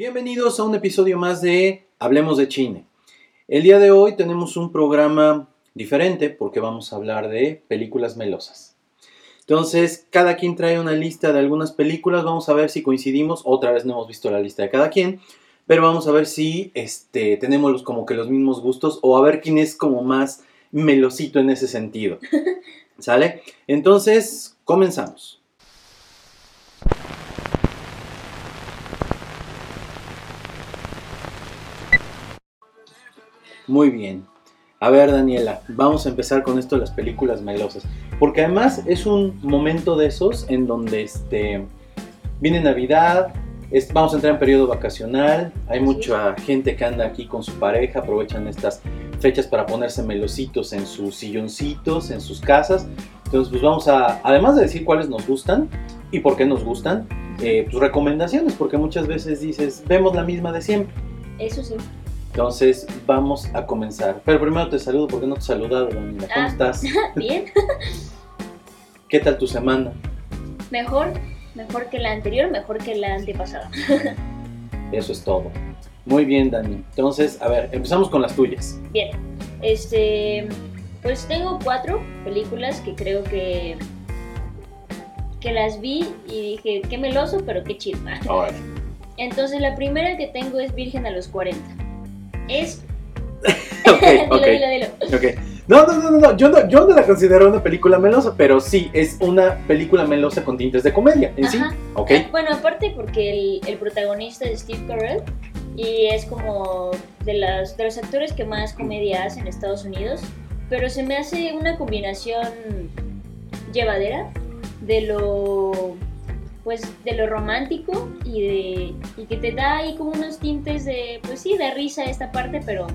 Bienvenidos a un episodio más de Hablemos de Chine. El día de hoy tenemos un programa diferente porque vamos a hablar de películas melosas. Entonces, cada quien trae una lista de algunas películas, vamos a ver si coincidimos, otra vez no hemos visto la lista de cada quien, pero vamos a ver si este, tenemos los, como que los mismos gustos o a ver quién es como más melosito en ese sentido. ¿Sale? Entonces, comenzamos. Muy bien. A ver, Daniela, vamos a empezar con esto de las películas melosas. Porque además es un momento de esos en donde este, viene Navidad, vamos a entrar en periodo vacacional, hay mucha gente que anda aquí con su pareja, aprovechan estas fechas para ponerse melositos en sus silloncitos, en sus casas. Entonces, pues vamos a, además de decir cuáles nos gustan y por qué nos gustan, eh, pues recomendaciones, porque muchas veces dices, vemos la misma de siempre. Eso sí. Entonces, vamos a comenzar. Pero primero te saludo porque no te he saludado, Daniela. ¿Cómo Ah. estás? Bien. ¿Qué tal tu semana? Mejor, mejor que la anterior, mejor que la antepasada. Eso es todo. Muy bien, Dani. Entonces, a ver, empezamos con las tuyas. Bien. Este, pues tengo cuatro películas que creo que que las vi y dije, qué meloso, pero qué chido. Entonces la primera que tengo es Virgen a los 40. Es... ok, dilo, ok. dilo, dilo. Ok. No, no, no, no. Yo, no, yo no la considero una película melosa, pero sí, es una película melosa con tintes de comedia en sí. Ajá. Ok. Bueno, aparte porque el, el protagonista es Steve Carell y es como de, las, de los actores que más comedia hace en Estados Unidos, pero se me hace una combinación llevadera de lo pues de lo romántico y de y que te da ahí como unos tintes de pues sí de risa esta parte pero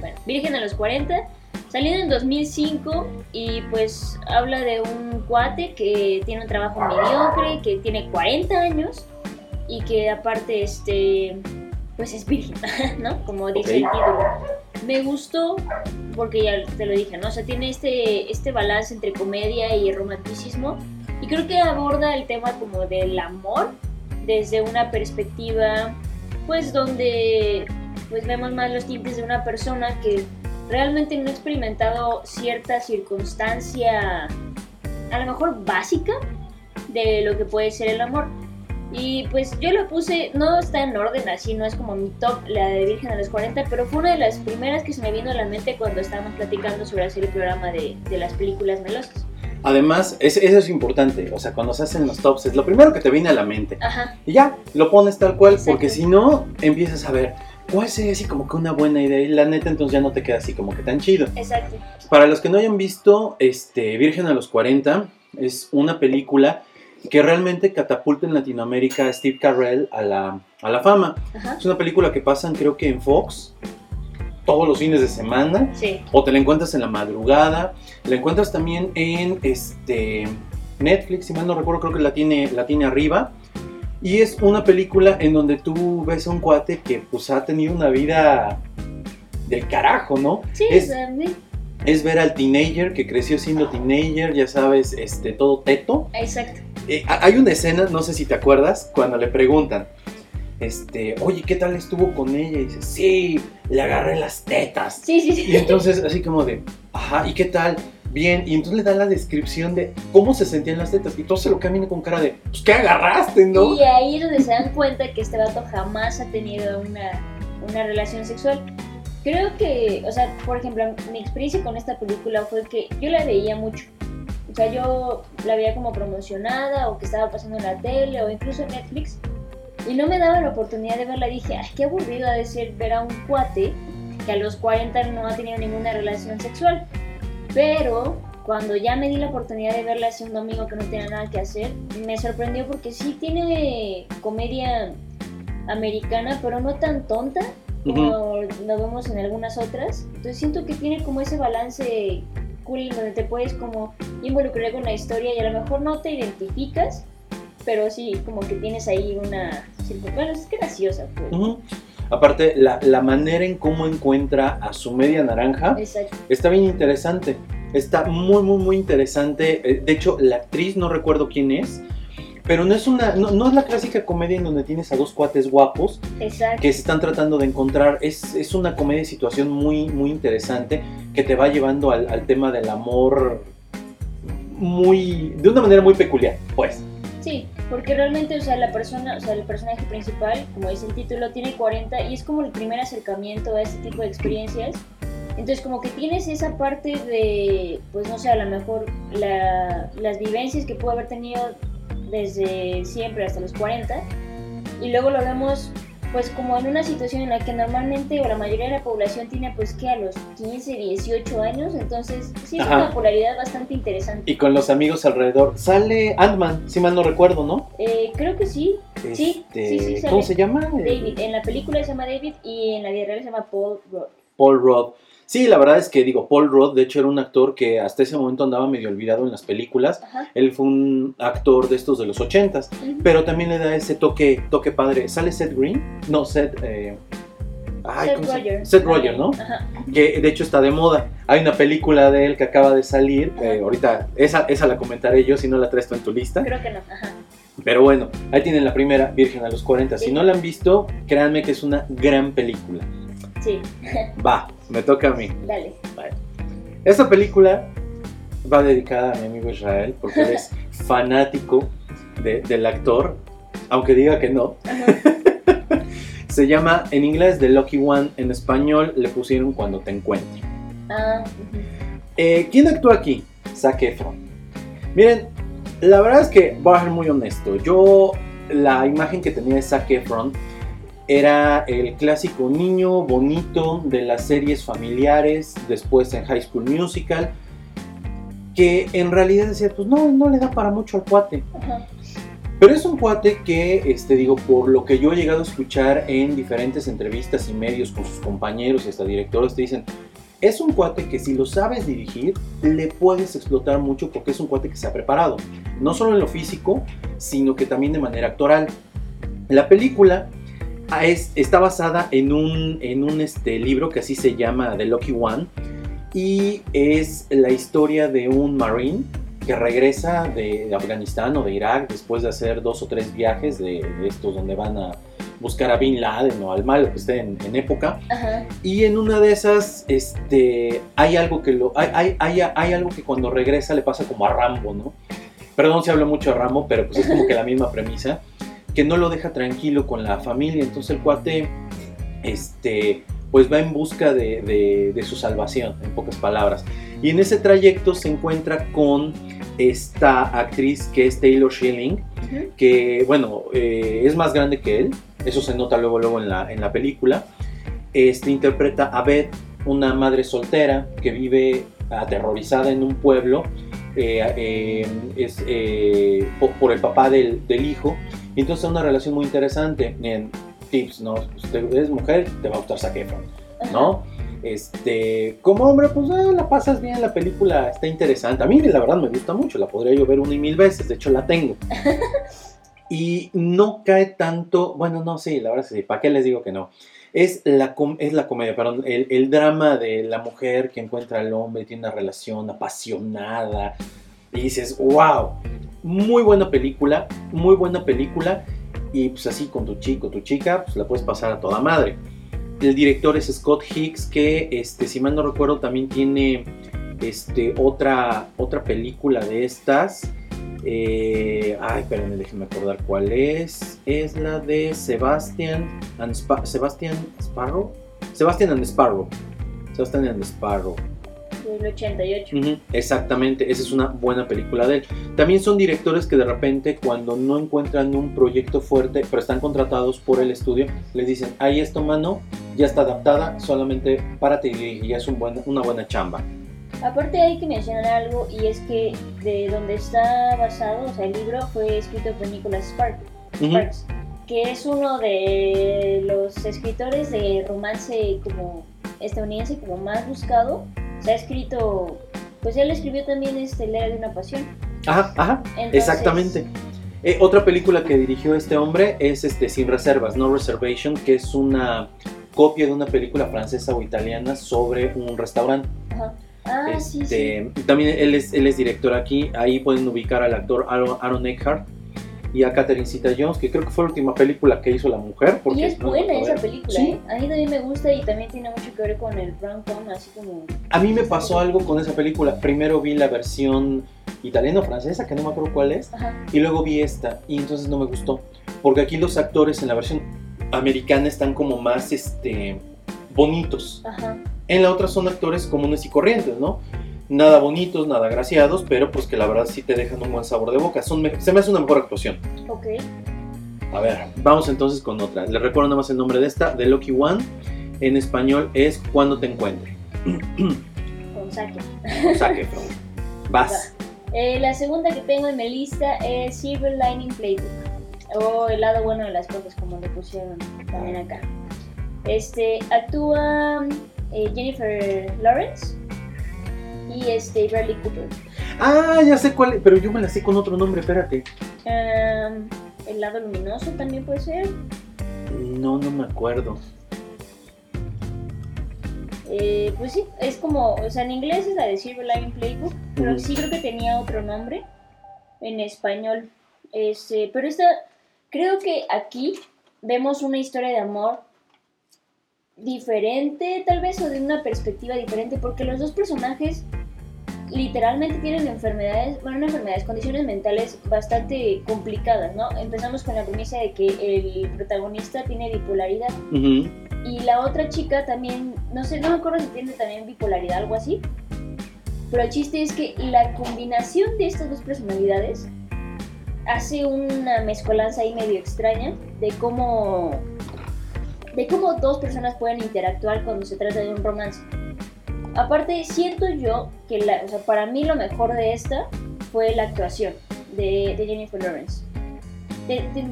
bueno Virgen a los 40 salió en 2005 y pues habla de un cuate que tiene un trabajo mediocre que tiene 40 años y que aparte este pues es virgen no como dice el Ok. título me gustó porque ya te lo dije, ¿no? O sea, tiene este, este balance entre comedia y romanticismo y creo que aborda el tema como del amor desde una perspectiva, pues donde pues vemos más los tintes de una persona que realmente no ha experimentado cierta circunstancia, a lo mejor básica, de lo que puede ser el amor. Y pues yo lo puse, no está en orden así, no es como mi top, la de Virgen a los 40, pero fue una de las primeras que se me vino a la mente cuando estábamos platicando sobre hacer el programa de, de las películas melosas. Además, es- eso es importante. O sea, cuando se hacen los tops, es lo primero que te viene a la mente. Ajá, Y ya, lo pones tal cual, Exacto. porque si no, empiezas a ver cuál sería así como que una buena idea. Y la neta, entonces ya no te queda así como que tan chido. exacto. Para los que no hayan visto este, Virgen a los 40, es una película que realmente catapulta en Latinoamérica a Steve Carell a la, a la fama. Ajá, Es una película que pasan creo que en Fox todos los fines de semana sí, o te la encuentras en la madrugada, la encuentras también en este Netflix, si mal no recuerdo, creo que la tiene, la tiene arriba. Y es una película en donde tú ves a un cuate que pues ha tenido una vida del carajo, ¿no? sí, Es- Es ver al teenager que creció siendo teenager, ya sabes, este todo teto. exacto. Eh, ha- hay una escena, no sé si te acuerdas, cuando le preguntan, este, oye, ¿qué tal estuvo con ella? Y dice, sí, le agarré las tetas. Sí, sí, Y sí. entonces, así como de, ajá, ¿y qué tal? Bien, y entonces le da la descripción de cómo se sentían las tetas. Y todo se lo camina con cara de, pues, ¿qué agarraste, no? Y ahí es donde se dan cuenta que este vato jamás ha tenido una, una relación sexual. Creo que, o sea, por ejemplo, mi experiencia con esta película fue que yo la veía mucho. O sea, yo la veía como promocionada o que estaba pasando en la tele o incluso en Netflix. Y no me daba la oportunidad de verla. Dije, ay, qué aburrido ha de ser ver a un cuate que a los 40 no ha tenido ninguna relación sexual. Pero cuando ya me di la oportunidad de verla hace un domingo que no tenía nada que hacer, me sorprendió porque sí tiene comedia americana, pero no tan tonta como lo vemos en algunas otras. Entonces siento que tiene como ese balance cool donde te puedes como involucrar con la historia y a lo mejor no te identificas, pero sí como que tienes ahí una... Bueno, es graciosa, pues. Aparte, la, la manera en cómo encuentra a su media naranja Exacto. está bien interesante. Está muy, muy, muy interesante. Eh, De hecho, la actriz, no recuerdo quién es, Pero no es una, no, no es la clásica comedia en donde tienes a dos cuates guapos Exacto. que se están tratando de encontrar. Es, es una comedia de situación muy, muy interesante que te va llevando al, al tema del amor muy, de una manera muy peculiar, pues. Sí, porque realmente, o sea, la persona, o sea, el personaje principal, como dice el título, tiene 40 y es como el primer acercamiento a este tipo de experiencias. Entonces, como que tienes esa parte de, pues no sé, a lo mejor la- las vivencias que pudo haber tenido desde siempre hasta los 40 y luego lo vemos pues como en una situación en la que normalmente o la mayoría de la población tiene pues que a los 15, 18 años, entonces sí es Ajá. una polaridad bastante interesante. Y con los amigos alrededor. Sale Ant-Man, si mal no recuerdo, ¿no? Eh, creo que sí, Sí, Este, sí, sí, sale. ¿Cómo se llama? David. En la película se llama David y en la vida real se llama Paul Rudd. Paul Rudd. Sí, la verdad es que digo, Paul Rudd, de hecho, era un actor que hasta ese momento andaba medio olvidado en las películas. Ajá. Él fue un actor de estos de los ochentas, Ujú. pero también le da ese toque, toque padre. ¿Sale Seth Green? No, Seth... eh, ay, Seth ¿cómo se- Rogen. Seth Rogen, ¿no? Ajá. Que de hecho está de moda. Hay una película de él que acaba de salir. Eh, ahorita, esa, esa la comentaré yo si no la traes tú en tu lista. Creo que no. Ajá. Pero bueno, ahí tienen la primera, Virgen a los 40. Si no la han visto, créanme que es una gran película. Sí, Va, me toca a mí. dale. Esta película va dedicada a mi amigo Israel porque él es fanático de- del actor, aunque diga que no. Se llama en inglés The Lucky One, en español le pusieron Cuando te encuentre. Ah. Eh, ¿Quién actúa aquí? Zac Efron. Miren, la verdad es que voy a ser muy honesto. Yo, la imagen que tenía de Zac Efron era el clásico niño bonito de las series familiares, después en High School Musical, que en realidad decía, pues no, no le da para mucho al cuate. Ajá. Pero es un cuate que, este, digo, por lo que yo he llegado a escuchar en diferentes entrevistas y medios con sus compañeros y hasta directores, te dicen, es un cuate que si lo sabes dirigir, le puedes explotar mucho porque es un cuate que se ha preparado. No solo en lo físico, sino que también de manera actoral. La película es, está basada en un, en un este, libro que así se llama The Lucky One y es la historia de un marine que regresa de, Afganistán o de Irak después de hacer dos o tres viajes de, de estos donde van a buscar a Bin Laden o al malo que esté en, en época. Ajá. y en una de esas este hay algo que lo hay, hay, hay, hay algo que cuando regresa le pasa como a Rambo no perdón si hablo mucho de Rambo pero pues es como que la misma premisa que no lo deja tranquilo con la familia entonces el cuate este pues va en busca de, de- de su salvación, en pocas palabras. Y en ese trayecto se encuentra con esta actriz que es Taylor Schilling, que bueno, eh, es más grande que él, eso se nota luego, luego en, la, en la película. Este, interpreta a Beth, una madre soltera que vive aterrorizada en un pueblo eh, eh, es, eh, por, el papá del, del hijo. Y entonces es una relación muy interesante. En tips, ¿no? Usted es mujer, te va a gustar Zac Efron. ¿no? Este, como hombre, pues ah, la pasas bien, la película está interesante. A mí la verdad me gusta mucho, la podría yo ver una y mil veces, de hecho la tengo. y no cae tanto, bueno, no, sí, la verdad sí, ¿para qué les digo que no? Es la, com- es la comedia, perdón, el, el drama de la mujer que encuentra al hombre, tiene una relación apasionada, y dices, wow, muy buena película, muy buena película, y pues así con tu chico, tu chica, pues la puedes pasar a toda madre. El director es Scott Hicks, que este, si mal no recuerdo también tiene este, otra, otra película de estas. Eh, ay, espérenme, déjenme acordar cuál es. Es la de Sebastian and Sebastian Sparrow. Sebastian and Sparrow. Sebastian. Del 88. Ujú, Exactamente, esa es una buena película de él. También son directores que de repente cuando no encuentran un proyecto fuerte, pero están contratados por el estudio, les dicen, ahí esto mano, ya está adaptada, solamente párate y dirige, ya es un buen- una buena chamba. Aparte hay que mencionar algo y es que de donde está basado, o sea, el libro fue escrito por Nicholas Sparks, Ujú, Sparks, que es uno de los escritores de romance como estadounidense como más buscado. Se ha escrito, pues él escribió también este Lea de una pasión. Ajá, ajá, Entonces, exactamente. Eh, otra película que dirigió este hombre es este Sin Reservas, No Reservation, que es una copia de una película francesa o italiana sobre un restaurante. Ajá. Ah, sí, sí. Este, También él es, él es director aquí. Ahí pueden ubicar al actor Aaron Eckhart. Y a Catherine Zeta-Jones, que creo que fue la última película que hizo la mujer. Porque y es no buena esa película, Sí. ¿eh? A mí también me gusta y también tiene mucho que ver con el brown tone, así como... A mí me pasó algo con esa película. Primero vi la versión italiana o francesa, que no me acuerdo cuál es, Ajá, y luego vi esta, y entonces no me gustó. Porque aquí los actores en la versión americana están como más este, bonitos. ajá. En la otra son actores comunes y corrientes, ¿no? Nada bonitos, nada graciados, pero pues que la verdad sí te dejan un buen sabor de boca. Son se me hace una mejor actuación. Ok. A ver, vamos entonces con otra. Les recuerdo nada más el nombre de esta, The Lucky One. En español es Cuando te encuentre. Con saque. Efron. Vas. Eh, la segunda que tengo en mi lista es Silver Lining Playbook. O el lado bueno de las cosas, como le pusieron también acá. Este, actúa eh, Jennifer Lawrence y este, Bradley Cooper. Ah, ya sé cuál, pero yo me la sé con otro nombre, espérate. Um, el lado luminoso también puede ser. No, no me acuerdo. Eh, pues sí, es como, o sea, en inglés es la de Silver Lining Playbook, pero sí creo que tenía otro nombre en español. Este, pero esta, creo que aquí vemos una historia de amor diferente, tal vez, o de una perspectiva diferente, porque los dos personajes literalmente tienen enfermedades, bueno, no enfermedades, condiciones mentales bastante complicadas, ¿no? Empezamos con la premisa de que el protagonista tiene bipolaridad y la otra chica también, no sé, no me acuerdo si tiene también bipolaridad, algo así. Pero el chiste es que la combinación de estas dos personalidades hace una mezcolanza ahí medio extraña de cómo de cómo dos personas pueden interactuar cuando se trata de un romance. Aparte, siento yo que para mí lo mejor de esta fue la actuación de, Jennifer Lawrence.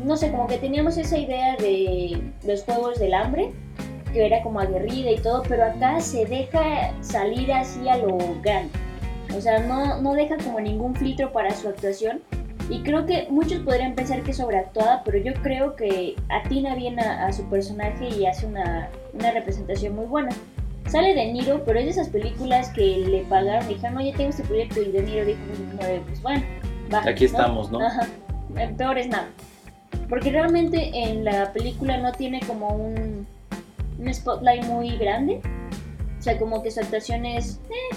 No sé, como que teníamos esa idea de los Juegos del Hambre, que era como aguerrida y todo, pero acá se deja salir así a lo grande. O sea, no, no deja como ningún filtro para su actuación. Y creo que muchos podrían pensar que es sobreactuada, pero yo creo que atina bien a, a su personaje y hace una, una representación muy buena. Sale De Niro, pero es de esas películas que le pagaron y dijeron, oye, tengo este proyecto y De Niro dijo, pues bueno, va. Aquí estamos, ¿no? Ajá, Eh, peor es nada. Porque realmente en la película no tiene como un, un spotlight muy grande. O sea, como que su actuación es, eh,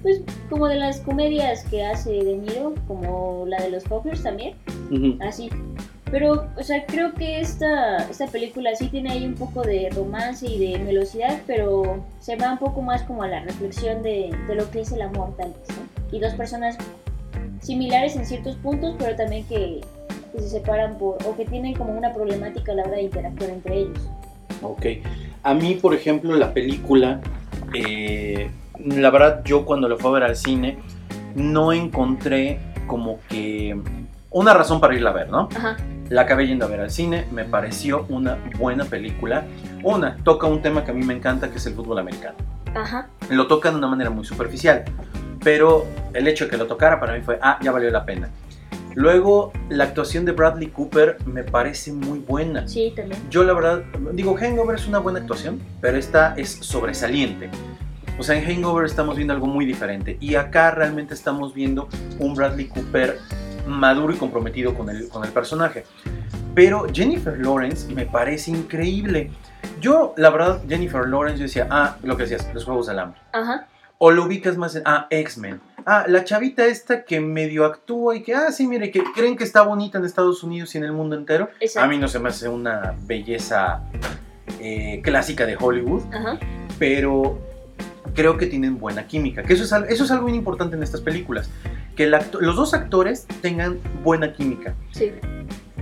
pues, como de las comedias que hace De Niro, como la de los Fockers también, así. Pero, o sea, creo que esta, esta película sí tiene ahí un poco de romance y de velocidad, pero se va un poco más como a la reflexión de, de lo que es el amor, tal vez, ¿no? Y dos personas similares en ciertos puntos, pero también que, que se separan por, o que tienen como una problemática a la hora de interactuar entre ellos. Ok. A mí, por ejemplo, la película, eh, la verdad, yo cuando la fui a ver al cine, no encontré como que una razón para irla a ver, ¿no? Ajá, La acabé yendo a ver al cine, me pareció una buena película. Una, toca un tema que a mí me encanta, que es el fútbol americano. ajá, Lo toca de una manera muy superficial, pero el hecho de que lo tocara para mí fue, ah, ya valió la pena. Luego, la actuación de Bradley Cooper me parece muy buena. sí, también. Yo la verdad, digo, Hangover es una buena actuación, pero esta es sobresaliente. O sea, en Hangover estamos viendo algo muy diferente. Y acá realmente estamos viendo un Bradley Cooper maduro y comprometido con el, con el personaje. Pero Jennifer Lawrence me parece increíble. Yo, la verdad, Jennifer Lawrence, yo decía, ah, lo que decías, los Juegos del Hambre. Ajá, O lo ubicas más en, ah, X-Men. Ah, la chavita esta que medio actúa y que, ah, sí, mire, que creen que está bonita en Estados Unidos y en el mundo entero. exacto. A mí no se me hace una belleza eh, clásica de Hollywood, Ajá, pero creo que tienen buena química. Que eso es, eso es algo muy importante en estas películas. Que el acto- los dos actores tengan buena química. sí.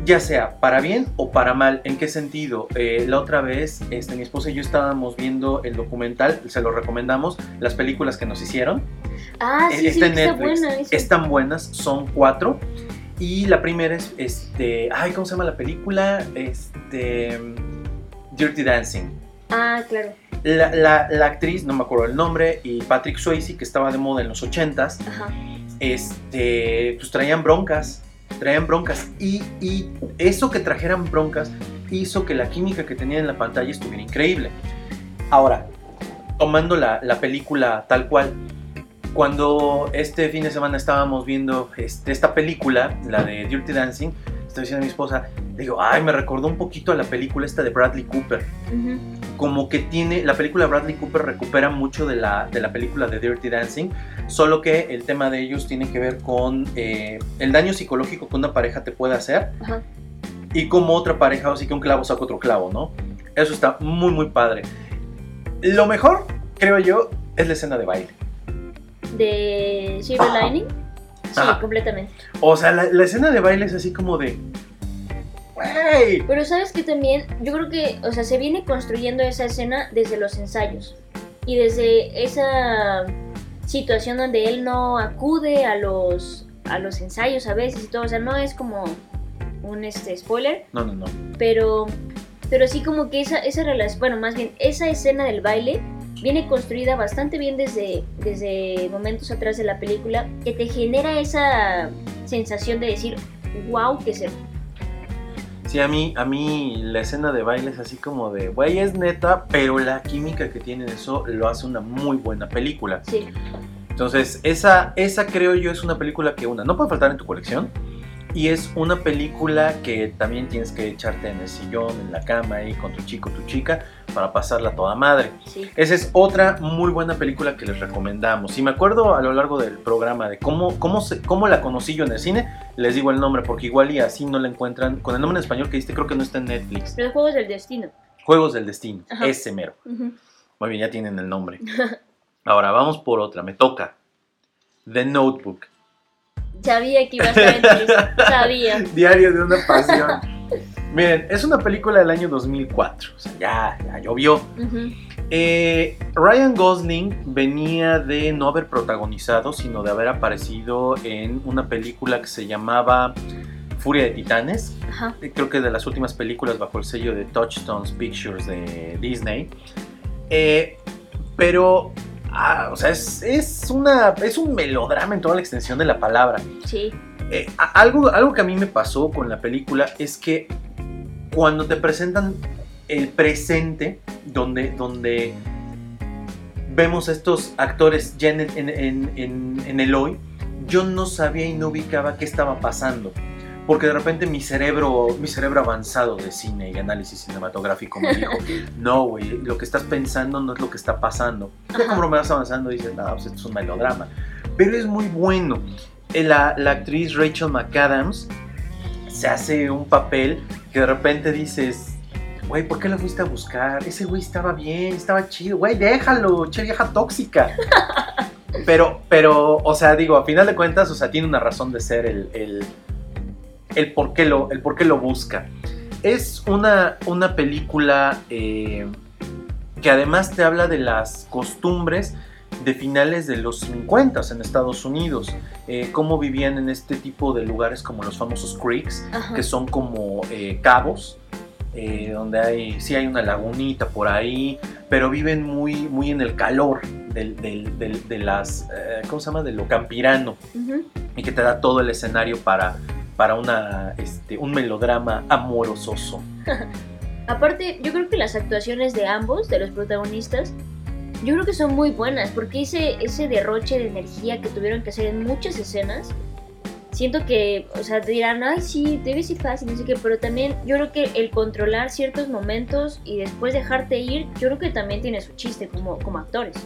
Ya sea para bien o para mal. ¿En qué sentido? Eh, la otra vez, este, mi esposa y yo estábamos viendo el documental, se lo recomendamos, las películas que nos hicieron. Ah, Eh, sí, sí, está está Netflix. buena. eso. Están buenas, son cuatro. Y la primera es, este, ay, ¿cómo se llama la película? Este, Dirty Dancing. Ah, claro. La, la- la actriz, no me acuerdo el nombre, y Patrick Swayze, que estaba de moda en los 80s, Ajá. Este, pues traían broncas, traían broncas. Y, eso que trajeran broncas hizo que la química que tenían en la pantalla estuviera increíble. Ahora, tomando la, la película tal cual, cuando este fin de semana estábamos viendo este, esta película, la de Dirty Dancing, estoy diciendo a mi esposa, digo, ay, me recordó un poquito a la película esta de Bradley Cooper. Como que tiene, la película de Bradley Cooper recupera mucho de la, de la película de Dirty Dancing, solo que el tema de ellos tiene que ver con eh, el daño psicológico que una pareja te puede hacer Ajá. y como otra pareja, así que un clavo saca otro clavo, ¿no? Eso está muy, muy padre. Lo mejor, creo yo, es la escena de baile. De Silver Lining. Sí, completamente. O sea, la, la escena de baile es así como de... Pero sabes que también, yo creo que, o sea, se viene construyendo esa escena desde los ensayos. Y desde esa situación donde él no acude a los, a los ensayos a veces y todo. O sea, no es como un este, spoiler, No, no, no. pero, pero sí como que esa, esa relación, bueno, más bien, esa escena del baile viene construida bastante bien desde, desde momentos atrás de la película, que te genera esa sensación de decir, wow, que se... Sí, a mí, a mí la escena de baile es así como de, güey, es neta, pero la química que tiene eso lo hace una muy buena película. Sí, Entonces, esa, esa creo yo es una película que una, no puede faltar en tu colección. Y es una película que también tienes que echarte en el sillón, en la cama ahí con tu chico, tu chica, para pasarla a toda madre. sí. Esa es otra muy buena película que les recomendamos. Si me acuerdo a lo largo del programa de cómo, cómo, se- cómo la conocí yo en el cine, les digo el nombre, porque igual y así no la encuentran. Con el nombre en español que diste, creo que no está en Netflix. Los juegos del destino. Juegos del Destino, Ajá. ese mero. Muy bien, ya tienen el nombre. Ahora vamos por otra, me toca. The Notebook. Sabía que iba a estar en tu. Sabía. Diario de una pasión. Miren, es una película del año 2004, o sea, ya, ya llovió. Eh, Ryan Gosling venía de no haber protagonizado, sino de haber aparecido en una película que se llamaba Furia de Titanes. Ajá. Eh, Creo que de las últimas películas bajo el sello de Touchstones Pictures de Disney. Eh, pero, ah, o sea, es, es, una, es un melodrama en toda la extensión de la palabra. Sí. Eh, algo, algo que a mí me pasó con la película es que cuando te presentan el presente, donde, donde vemos a estos actores ya en- en- en el hoy, yo no sabía y no ubicaba qué estaba pasando. Porque de repente mi cerebro, mi cerebro avanzado de cine y análisis cinematográfico me dijo, no, güey, lo que estás pensando no es lo que está pasando. Ya como me vas avanzando dices, no, pues esto es un melodrama. Pero es muy bueno. Eh, La, la actriz Rachel McAdams se hace un papel que de repente dices, güey, ¿por qué la fuiste a buscar? Ese güey estaba bien, estaba chido, güey, déjalo, che vieja tóxica. Pero, pero, o sea, digo, a final de cuentas, o sea, tiene una razón de ser el, el, el, por, qué lo, el por qué lo busca. Es una, una película eh, que además te habla de las costumbres de finales de los 50 en Estados Unidos, eh, cómo vivían en este tipo de lugares como los famosos creeks, Ajá. que son como eh, cabos, eh, donde hay, sí hay una lagunita por ahí, pero viven muy, muy en el calor del, del- del- de las, ¿cómo se llama? De lo campirano, y que te da todo el escenario para, para una, este, un melodrama amorososo. Aparte, yo creo que las actuaciones de ambos, de los protagonistas, yo creo que son muy buenas, porque ese, ese derroche de energía que tuvieron que hacer en muchas escenas, siento que, o sea, te dirán, ay, sí, debe ser fácil, no sé qué, pero también yo creo que el controlar ciertos momentos y después dejarte ir, yo creo que también tiene su chiste como, como actores.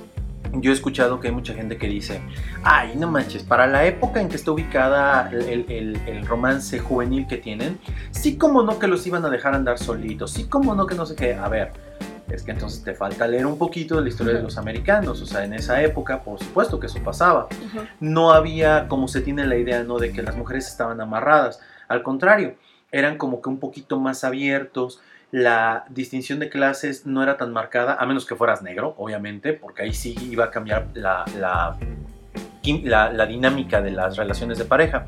Yo he escuchado que hay mucha gente que dice, ay, no manches, para la época en que está ubicada el, el- el romance juvenil que tienen, sí como no que los iban a dejar andar solitos, sí como no que no sé qué, a ver, es que entonces te falta leer un poquito de la historia de los americanos, o sea, en esa época, por supuesto que eso pasaba, no había como se tiene la idea, ¿no? De que las mujeres estaban amarradas, al contrario, eran como que un poquito más abiertos, la distinción de clases no era tan marcada, a menos que fueras negro, obviamente, porque ahí sí iba a cambiar la, la, la- la dinámica de las relaciones de pareja.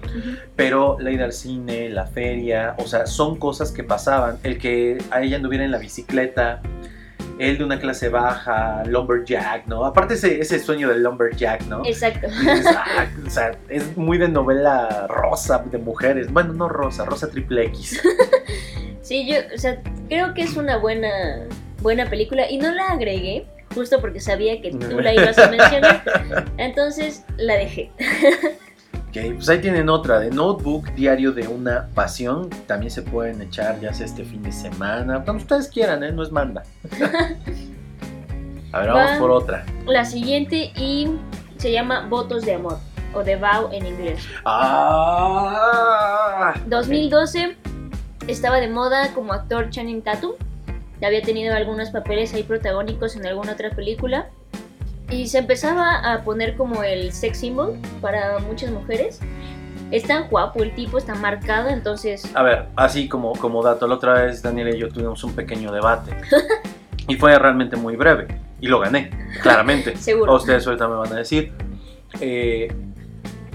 Pero la ida al cine, la feria, o sea, son cosas que pasaban. El que a ella anduviera en la bicicleta, él de una clase baja, lumberjack, ¿no? Aparte ese, ese sueño del lumberjack, ¿no? Exacto. Dices, "Ah", o sea, es muy de novela rosa de mujeres. Bueno, no rosa, rosa triple X. Sí, yo, o sea, creo que es una buena, buena película y no la agregué justo porque sabía que tú la ibas a mencionar, entonces la dejé. Ok, pues ahí tienen otra de Notebook, Diario de una Pasión. También se pueden echar ya sea este fin de semana, cuando ustedes quieran, ¿eh? No es manda. A ver, vamos Va. por otra. La siguiente y se llama Votos de Amor o The Vow en inglés. Ah, 2012 estaba de moda como actor Channing Tatum. Ya había tenido algunos papeles ahí protagónicos en alguna otra película. Y se empezaba a poner como el sex symbol para muchas mujeres. Es tan guapo el tipo, está marcado, entonces... A ver, así como, como dato, la otra vez Daniel y yo tuvimos un pequeño debate. y fue realmente muy breve. Y lo gané, claramente. Seguro. Ustedes ahorita me van a decir. Eh,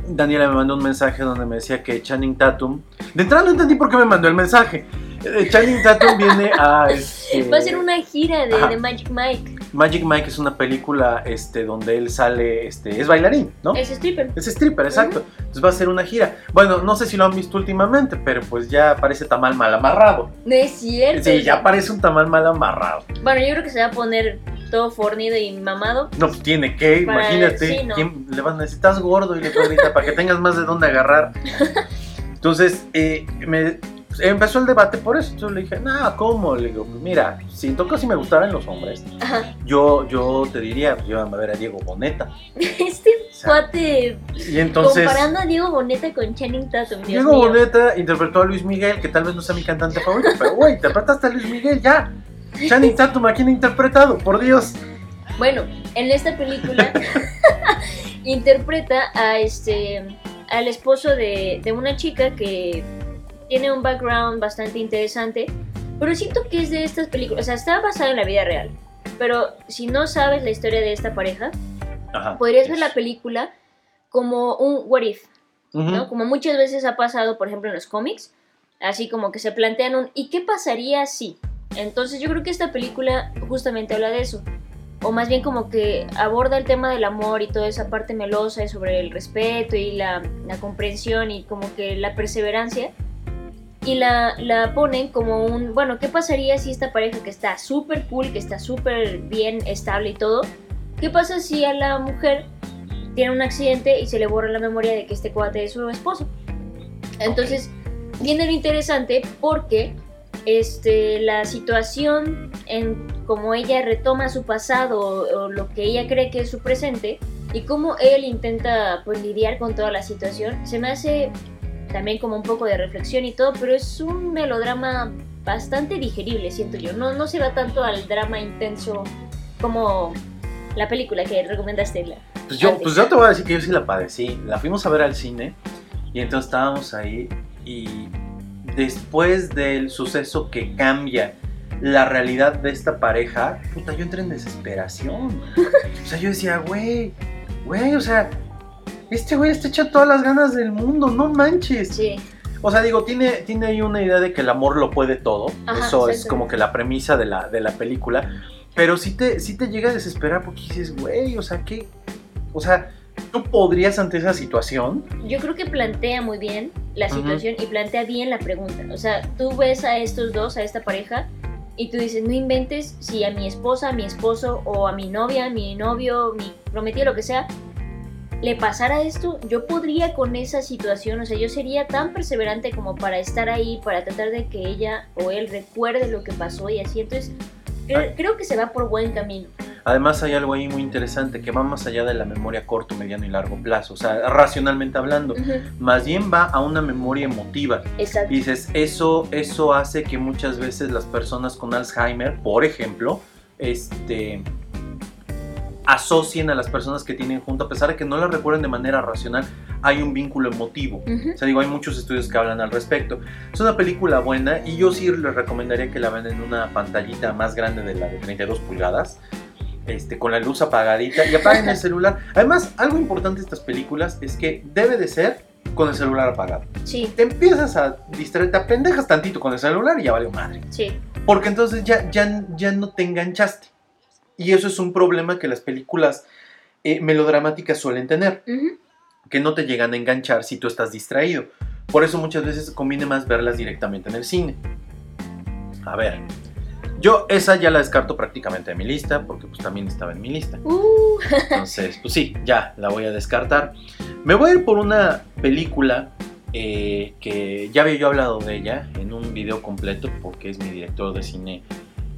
Daniela me mandó un mensaje donde me decía que Channing Tatum. De entrada no entendí por qué me mandó el mensaje. Eh, Channing Tatum viene a. este, Va a ser una gira de Magic Mike. Magic Mike es una película este, donde él sale. Este, es bailarín, ¿no? Es stripper. Es stripper, exacto. Entonces va a ser una gira. Bueno, no sé si lo han visto últimamente, pero pues ya parece tamal mal amarrado. No es cierto. Sí, ya parece un tamal mal amarrado. Bueno, yo creo que se va a poner todo fornido y mamado. No, pues tiene que, Para- imagínate. sí, ¿no? ¿quién le van a decir, estás gordo y le para que tengas más de dónde agarrar. Entonces, eh, me, empezó el debate por eso. Entonces le dije, no, ¿cómo? Le digo, mira, si en todo caso si me gustaran los hombres, Ajá. yo, yo te diría, pues, llévame a ver a Diego Boneta. Este O sea, cuate y entonces, comparando a Diego Boneta con Channing Tatum, Dios Diego mío. Boneta interpretó a Luis Miguel, que tal vez no sea mi cantante favorito, pero güey, interpretaste a Luis Miguel, ya. Channing Tatum, ¿a quién ha interpretado? Por Dios. Bueno, en esta película interpreta a este al esposo de, de una chica que tiene un background bastante interesante, pero siento que es de estas películas, o sea, está basada en la vida real. Pero si no sabes la historia de esta pareja, Ajá. podrías ver la película como un what if, Ujú. ¿no? Como muchas veces ha pasado, por ejemplo, en los cómics, así como que se plantean un ¿y qué pasaría si? Entonces yo creo que esta película justamente habla de eso. O más bien como que aborda el tema del amor y toda esa parte melosa sobre el respeto y la, la comprensión y como que la perseverancia. Y la, la ponen como un, bueno, ¿qué pasaría si esta pareja que está súper cool, que está súper bien, estable y todo? ¿Qué pasa si a la mujer tiene un accidente y se le borra la memoria de que este cuate es su esposo? Entonces, viene lo interesante porque este, la situación en cómo ella retoma su pasado o, o lo que ella cree que es su presente y cómo él intenta pues lidiar con toda la situación, se me hace también como un poco de reflexión y todo, pero es un melodrama bastante digerible, siento yo. No, no se va tanto al drama intenso como la película que recomendaste. La... Pues yo, Antes. pues yo te voy a decir que yo sí la padecí. La fuimos a ver al cine y entonces estábamos ahí y después del suceso que cambia la realidad de esta pareja, puta, yo entré en desesperación. O sea, yo decía, güey, güey, o sea, este güey está echando todas las ganas del mundo, no manches. Sí, O sea, digo, tiene, tiene ahí una idea de que el amor lo puede todo. Ajá, Eso es como que la premisa de la, de la película. Pero sí te, sí te llega a desesperar porque dices, güey, o sea, ¿qué? O sea, ¿tú podrías ante esa situación? yo creo que plantea muy bien la situación y plantea bien la pregunta. O sea, tú ves a estos dos, a esta pareja, y tú dices, no inventes si a mi esposa, a mi esposo, o a mi novia, a mi novio, mi prometido, lo que sea, le pasara esto, yo podría con esa situación, o sea, yo sería tan perseverante como para estar ahí, para tratar de que ella o él recuerde lo que pasó y así. Entonces, cre- Ah. creo que se va por buen camino. Además hay algo ahí muy interesante que va más allá de la memoria corto, mediano y largo plazo. O sea, racionalmente hablando. Más bien va a una memoria emotiva. Exacto. Y dices, eso, eso hace que muchas veces las personas con Alzheimer, por ejemplo, este, asocien a las personas que tienen junto, a pesar de que no las recuerden de manera racional, hay un vínculo emotivo. Ujú. O sea, digo, hay muchos estudios que hablan al respecto. Es una película buena y yo sí les recomendaría que la vean en una pantallita más grande de la de 32 pulgadas. Este, con la luz apagadita y apaguen el celular. Además, algo importante de estas películas es que debe de ser con el celular apagado Sí, te empiezas a distraer, te apendejas tantito con el celular y ya valió madre. sí. Porque entonces ya, ya, ya no te enganchaste. Y eso es un problema que las películas eh, melodramáticas suelen tener, que no te llegan a enganchar si tú estás distraído. Por eso muchas veces conviene más verlas directamente en el cine. A ver, yo esa ya la descarto prácticamente de mi lista, porque pues también estaba en mi lista. Uh, Entonces, pues sí, ya la voy a descartar. Me voy a ir por una película eh, que ya había yo hablado de ella en un video completo porque es mi director de cine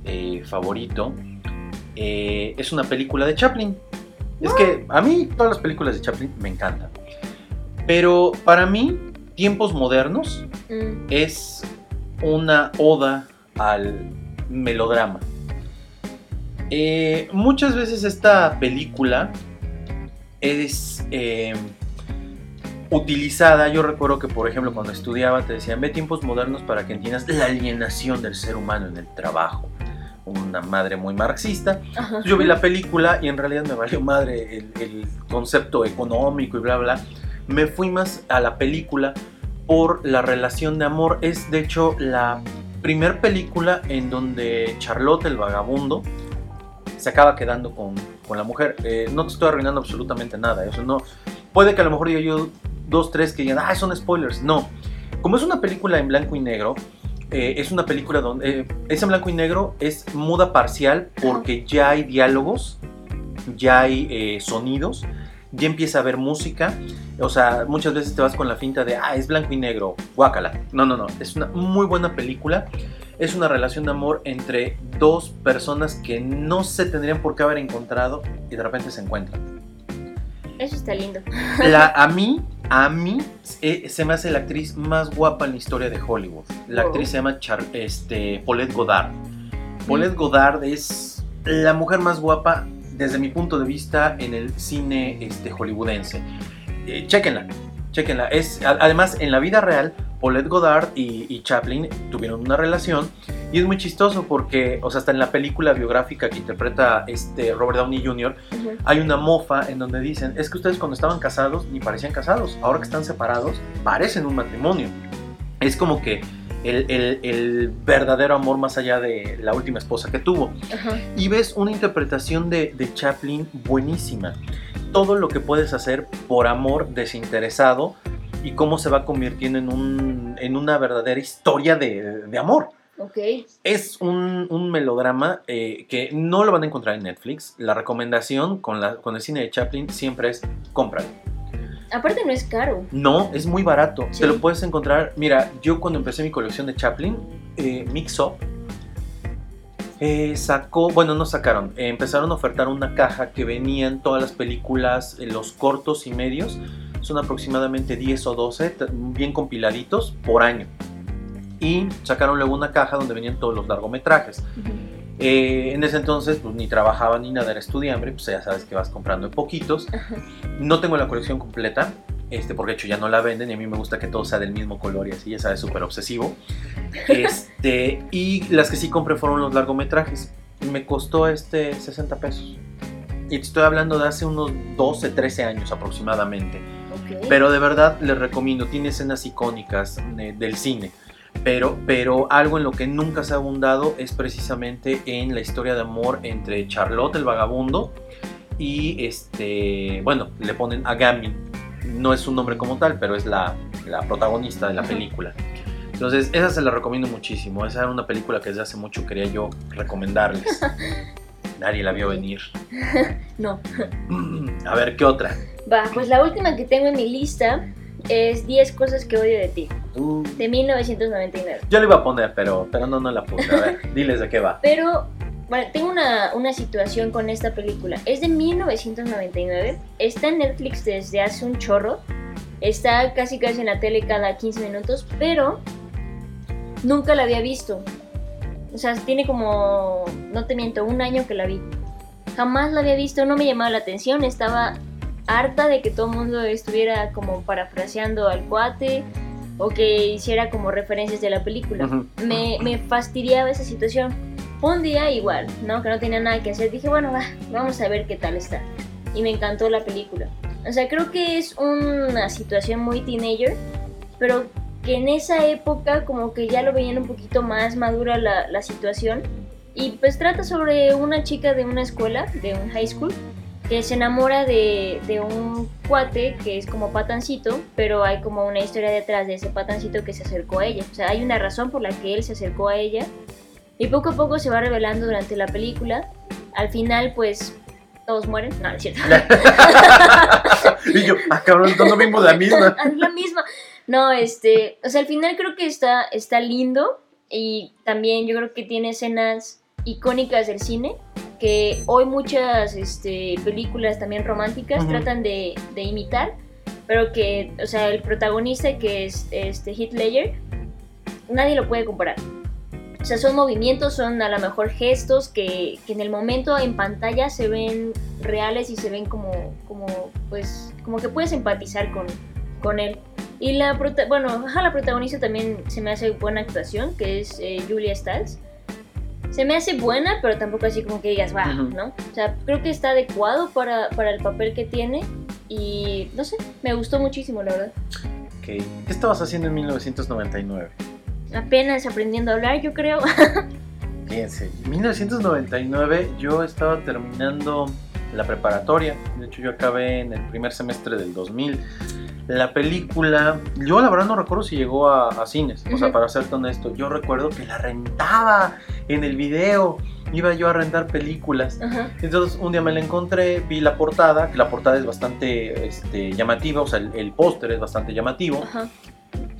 eh, favorito. Eh, es una película de Chaplin. Es que a mí todas las películas de Chaplin me encantan. Pero para mí, Tiempos Modernos Mm, es una oda al melodrama. Eh, muchas veces esta película es eh, utilizada, yo recuerdo que por ejemplo cuando estudiaba te decían ve tiempos modernos para que entiendas la alienación del ser humano en el trabajo. Una madre muy marxista. ajá. Yo vi la película y en realidad me valió madre el, el concepto económico y bla bla. Me fui más a la película por la relación de amor. Es de hecho la primer película en donde Charlotte el vagabundo se acaba quedando con, con la mujer. Eh, no te estoy arruinando absolutamente nada. Eso no. Puede que a lo mejor diga yo dos, tres que digan, ah, son spoilers. No. Como es una película en blanco y negro, eh, es una película donde eh, es en blanco y negro, es muda parcial porque ya hay diálogos, ya hay eh, sonidos, ya empieza a haber música. O sea, muchas veces te vas con la finta de, ah, es blanco y negro, guácala. No, no, no, es una muy buena película. Es una relación de amor entre dos personas que no se tendrían por qué haber encontrado y de repente se encuentran. Eso está lindo. La, a mí, a mí eh, se me hace la actriz más guapa en la historia de Hollywood. La Oh. actriz se llama Char- este, Paulette Goddard. Paulette Goddard es la mujer más guapa desde mi punto de vista en el cine este, hollywoodense. Eh, chéquenla, chéquenla. Es, a- además, en la vida real, Paulette Goddard y, y Chaplin tuvieron una relación y es muy chistoso porque, o sea, hasta en la película biográfica que interpreta este Robert Downey Jr., hay una mofa en donde dicen, es que ustedes cuando estaban casados ni parecían casados, ahora que están separados parecen un matrimonio. Es como que el, el- el verdadero amor más allá de la última esposa que tuvo. Ajá. Y ves una interpretación de, de Chaplin buenísima. Todo lo que puedes hacer por amor desinteresado y cómo se va convirtiendo en, un, en una verdadera historia de, de amor. Ok. Es un, un melodrama eh, que no lo van a encontrar en Netflix. La recomendación con, la, con el cine de Chaplin siempre es cómpralo. Aparte no es caro. No, es muy barato. Sí. Te lo puedes encontrar. Mira, yo cuando empecé mi colección de Chaplin, eh, Mix Up eh, sacó, bueno, no sacaron, eh, empezaron a ofertar una caja que venían todas las películas, los cortos y medios. Son aproximadamente 10 o 12, t- bien compiladitos por año. Y sacaron luego una caja donde venían todos los largometrajes. Eh, en ese entonces, pues ni trabajaba ni nada, era estudiante, pues ya sabes que vas comprando en poquitos. Ajá. No tengo la colección completa, este, porque de hecho ya no la venden y a mí me gusta que todo sea del mismo color y así, ya sabes, súper obsesivo. Este, y las que sí compré fueron los largometrajes. Me costó este 60 pesos. Y te estoy hablando de hace unos 12, 13 años aproximadamente. Pero de verdad les recomiendo, tiene escenas icónicas eh, del cine. Pero, pero algo en lo que nunca se ha abundado es precisamente en la historia de amor entre Charlotte el vagabundo y este, bueno, le ponen a Gambin. No es un nombre como tal, pero es la, la protagonista de la Ajá. película. Entonces, esa se la recomiendo muchísimo. Esa era una película que desde hace mucho quería yo recomendarles. Nadie la vio venir. No. A ver, ¿qué otra? Va, pues la última que tengo en mi lista es 10 cosas que odio de ti, Uh, de 1999. yo le iba a poner, pero, pero no, no la puse. A ver, diles de qué va. Pero, bueno, tengo una, una situación con esta película. Es de 1999, está en Netflix desde hace un chorro, está casi casi en la tele cada 15 minutos, pero nunca la había visto. O sea, tiene como, no te miento, un año que la vi. Jamás la había visto, no me llamaba la atención, estaba harta de que todo el mundo estuviera como parafraseando al cuate o que hiciera como referencias de la película me, me fastidiaba esa situación. Un día igual, ¿no? Que no tenía nada que hacer. Dije, bueno, va, vamos a ver qué tal está. Y me encantó la película. O sea, creo que es una situación muy teenager, pero que en esa época como que ya lo veían un poquito más madura la, la situación. Y pues trata sobre una chica de una escuela, de un high school, que se enamora de, de un cuate que es como patancito, pero hay como una historia detrás de ese patancito que se acercó a ella. O sea, hay una razón por la que él se acercó a ella. Y poco a poco se va revelando durante la película. Al final, pues, todos mueren. No, no es cierto. y yo, ah, cabrón, no vimos la misma. Es la misma. No, este, o sea, al final creo que está, está lindo y también yo creo que tiene escenas icónicas del cine que hoy muchas este, películas también románticas tratan de, de imitar, pero que, o sea, el protagonista que es este Heath Ledger, nadie lo puede comparar. O sea, son movimientos, son a lo mejor gestos que, que en el momento en pantalla se ven reales y se ven como, como pues, como que puedes empatizar con, con él. Y la, prota- bueno, ajá, la protagonista también se me hace buena actuación, que es eh, Julia Stiles. Se me hace buena, pero tampoco así como que digas, va, Ujú. ¿no? O sea, creo que está adecuado para, para el papel que tiene y no sé, me gustó muchísimo, la verdad. Ok, ¿Qué estabas haciendo en 1999? Apenas aprendiendo a hablar, yo creo. Fíjense, en 1999 yo estaba terminando la preparatoria. De hecho, yo acabé en el primer semestre del 2000. La película, yo la verdad no recuerdo si llegó a, a cines. O sea, para serte honesto, yo recuerdo que la rentaba en el video. Iba yo a rentar películas. Ajá. Entonces un día me la encontré, vi la portada, que la portada es bastante este, llamativa, o sea, el, el póster es bastante llamativo. Ajá.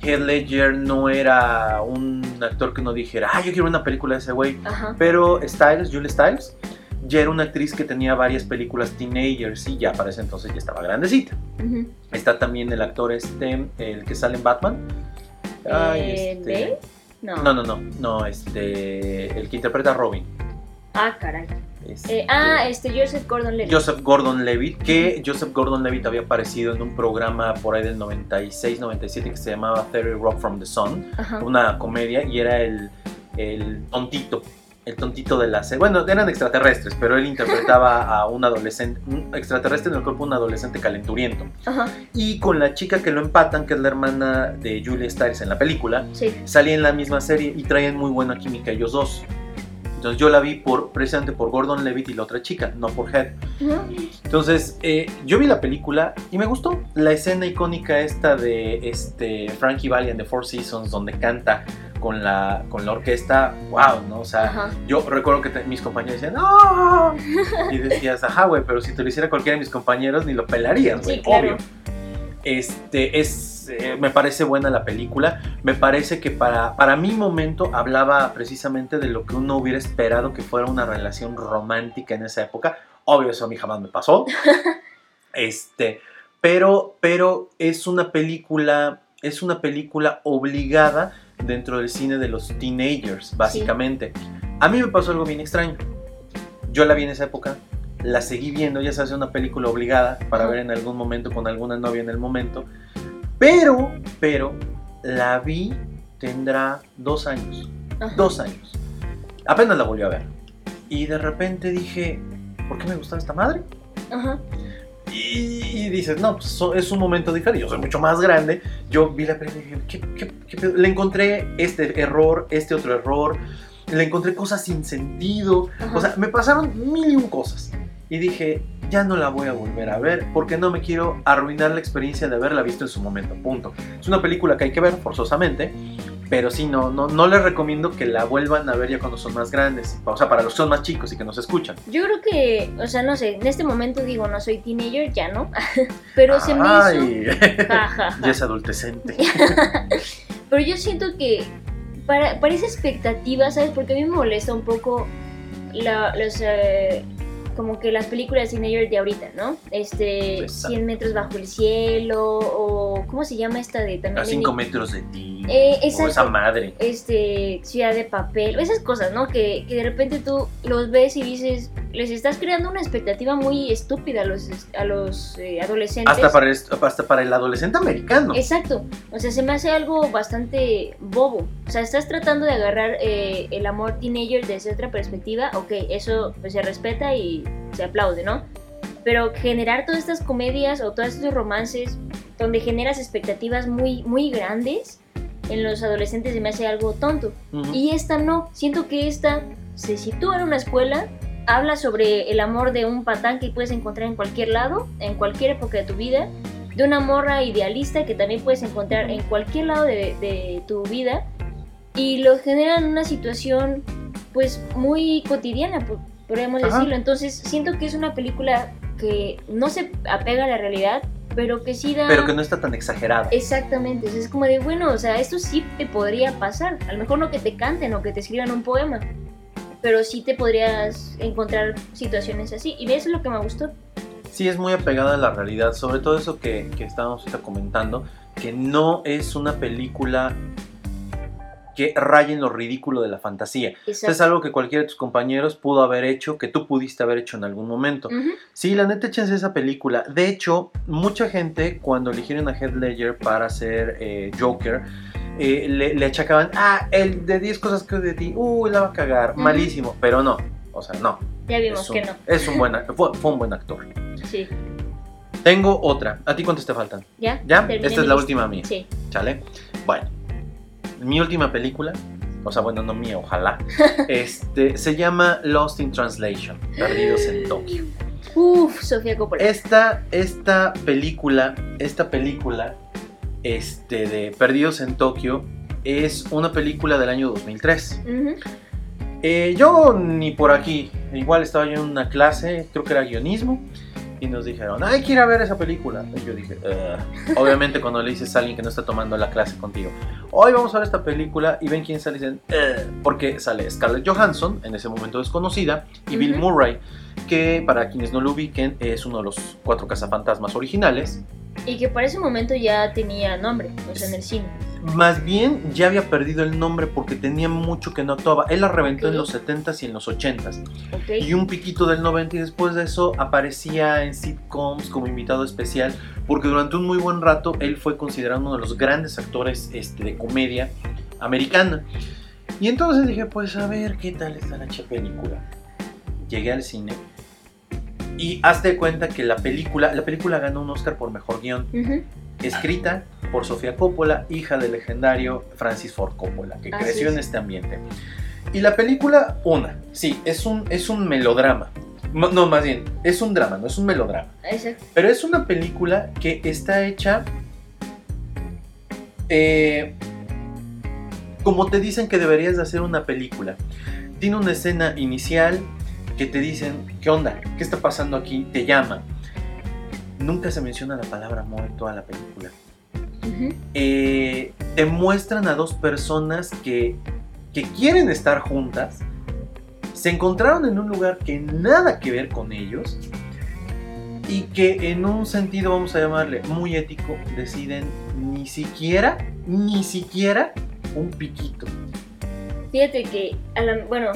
Heath Ledger no era un actor que uno dijera, ah, yo quiero una película de ese güey. Pero Styles, Julie Styles, ya era una actriz que tenía varias películas teenagers y ya para ese entonces ya estaba grandecita. Está también el actor este, el que sale en Batman. Ay, Eh, este-. No. No, no, no, no, este, el que interpreta a Robin. Ah, caray. Este, Eh, ah, este Joseph Gordon-Levitt. Joseph Gordon-Levitt, que Joseph Gordon-Levitt había aparecido en un programa por ahí del 96-97 que se llamaba Theory Rock from the Sun, Ajá. una comedia, y era el, el tontito, el tontito de la serie. Bueno, eran extraterrestres, pero él interpretaba a un adolescente, un extraterrestre en el cuerpo de un adolescente calenturiento. Ajá. Y con la chica que lo empatan, que es la hermana de Julia Stiles en la película, Sí. salía en la misma serie y traían muy buena química ellos dos. Entonces yo la vi por, precisamente por Gordon Levitt y la otra chica, no por Head. Entonces, eh, yo vi la película y me gustó. La escena icónica esta de este, Frankie Valli en The Four Seasons, donde canta con la, con la orquesta, wow, ¿no? O sea, Ajá. yo recuerdo que te- mis compañeros decían, ¡No! Y decías, ajá, güey, pero si te lo hiciera cualquiera de mis compañeros, ni lo pelarías, güey, Sí, claro. obvio. Este, es, eh, me parece buena la película. Me parece que para, para mi momento hablaba precisamente de lo que uno hubiera esperado que fuera una relación romántica en esa época. Obvio, eso a mí jamás me pasó. Este, pero, pero es una película, es una película obligada dentro del cine de los teenagers, básicamente. A mí me pasó algo bien extraño. Yo la vi en esa época, la seguí viendo, ya sabes, una película obligada para ver en algún momento con alguna novia en el momento. Pero, pero, la vi, tendrá dos años. Ajá. Dos años. Apenas la volví a ver. Y de repente dije, ¿por qué me gustaba esta madre? Ajá. Y, y dices, no, pues so- es un momento diferente. Yo soy mucho más grande. Yo vi la película y dije, ¿qué, qué-? Le encontré este error, este otro error. Le encontré cosas sin sentido. Ajá. O sea, me pasaron mil y un cosas. Y dije, ya no la voy a volver a ver porque no me quiero arruinar la experiencia de haberla visto en su momento. Punto. Es una película que hay que ver forzosamente. Pero sí, no, no, no les recomiendo que la vuelvan a ver ya cuando son más grandes. O sea, para los que son más chicos y que nos escuchan. Yo creo que, o sea, no sé, en este momento digo, no soy teenager, ya no. Pero se me hizo. Ya es adolescente. Pero yo siento que para, para esa expectativa, ¿sabes? Porque a mí me molesta un poco la, los, eh, como que las películas teenager de ahorita, ¿no? Este, Exacto. 100 metros bajo el cielo, o ¿cómo se llama esta de también? A de 5 Ni- metros de ti. Eh, o esa madre. Este, Ciudad de Papel, esas cosas, ¿no? Que, que de repente tú los ves y dices, les estás creando una expectativa muy estúpida a los, a los eh, adolescentes. Hasta para, el, hasta para el adolescente americano. Exacto, o sea, se me hace algo bastante bobo. O sea, estás tratando de agarrar eh, el amor teenager desde otra perspectiva, ok, eso pues, se respeta y se aplaude, ¿no? Pero generar todas estas comedias o todos estos romances donde generas expectativas muy, muy grandes en los adolescentes se me hace algo tonto. Ujú. Y esta no, siento que esta se sitúa en una escuela, habla sobre el amor de un patán que puedes encontrar en cualquier lado, en cualquier época de tu vida, de una morra idealista que también puedes encontrar en cualquier lado de, de tu vida, y lo genera en una situación pues muy cotidiana, podríamos Ajá. decirlo. Entonces, siento que es una película que no se apega a la realidad, pero que sí da... Pero que no está tan exagerada. Exactamente, es como de, bueno, o sea, esto sí te podría pasar. A lo mejor no que te canten o que te escriban un poema, pero sí te podrías encontrar situaciones así. Y eso es lo que me gustó. Sí, es muy apegada a la realidad, sobre todo eso que, que estábamos comentando, que no es una película que raya en lo ridículo de la fantasía. Esto es algo que cualquiera de tus compañeros pudo haber hecho, que tú pudiste haber hecho en algún momento. Ujú, Sí, la neta, échense esa película. De hecho, mucha gente cuando eligieron a Heath Ledger para ser eh, Joker, eh, le, le achacaban, ah, el de 10 cosas que de ti, uy, la va a cagar, malísimo. Pero no, o sea, no. Ya vimos Es un, que no. es un buen, fue, fue un buen actor. Sí. Tengo otra. ¿A ti cuántos te faltan? ¿Ya? ¿Ya? Esta es la lista. última mía. Sí. ¿Chale? Bueno, mi última película, o sea, bueno, no mía, ojalá, este, se llama Lost in Translation, Perdidos en Tokio. Uf, Sofía Coppola. Esta, esta película, esta película, este, de Perdidos en Tokio, es una película del año 2003. Ujú. Eh, yo ni por aquí, igual estaba yo en una clase, creo que era guionismo, y nos dijeron, hay que ir a ver esa película. Y yo dije, "Ugh". obviamente cuando le dices a alguien que no está tomando la clase contigo, hoy vamos a ver esta película, y ven quién sale dicen, "Ugh", porque sale Scarlett Johansson, en ese momento desconocida, y Bill. Murray, que para quienes no lo ubiquen es uno de los cuatro cazafantasmas originales. Y que para ese momento ya tenía nombre, o sea, en el cine. Más bien ya había perdido el nombre porque tenía mucho que no actuaba. Él la reventó Ok. en los 70s y en los 80s. ¿Ok? y un piquito del 90 y después de eso aparecía en sitcoms como invitado especial porque durante un muy buen rato él fue considerado uno de los grandes actores este, de comedia americana. Y entonces dije, pues a ver qué tal está la película. Llegué al cine y hazte cuenta que la película, la película ganó un Oscar por mejor guion, escrita por Sofía Coppola, hija del legendario Francis Ford Coppola, que Así creció en es. este ambiente. Y la película, una, sí, es un, es un melodrama. No, más bien, es un drama, no es un melodrama. Exacto. Pero es una película que está hecha eh, como te dicen que deberías de hacer una película. Tiene una escena inicial que te dicen, ¿qué onda? ¿Qué está pasando aquí? Te llama. Nunca se menciona la palabra amor en toda la película. Eh, te muestran a dos personas que, que quieren estar juntas, se encontraron en un lugar que nada que ver con ellos y que en un sentido, vamos a llamarle muy ético, deciden ni siquiera, ni siquiera un piquito. Fíjate que, a la- bueno,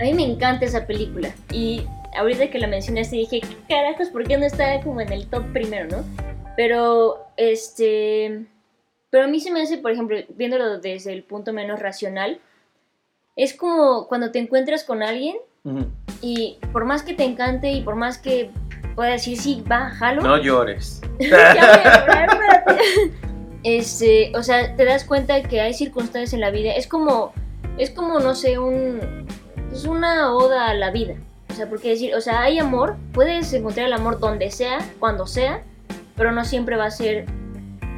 a mí me encanta esa película. Y ahorita que la mencionaste dije, ¿qué carajos? ¿Por qué no está como en el top primero, no? Pero, este... Pero a mí se me hace, por ejemplo, viéndolo desde el punto menos racional, es como cuando te encuentras con alguien y por más que te encante y por más que pueda decir, sí, va, jalo. No llores. Ya. Este, o sea, te das cuenta que hay circunstancias en la vida. Es como, es como, no sé, un, es una oda a la vida. O sea, porque decir, o sea, hay amor, puedes encontrar el amor donde sea, cuando sea, pero no siempre va a ser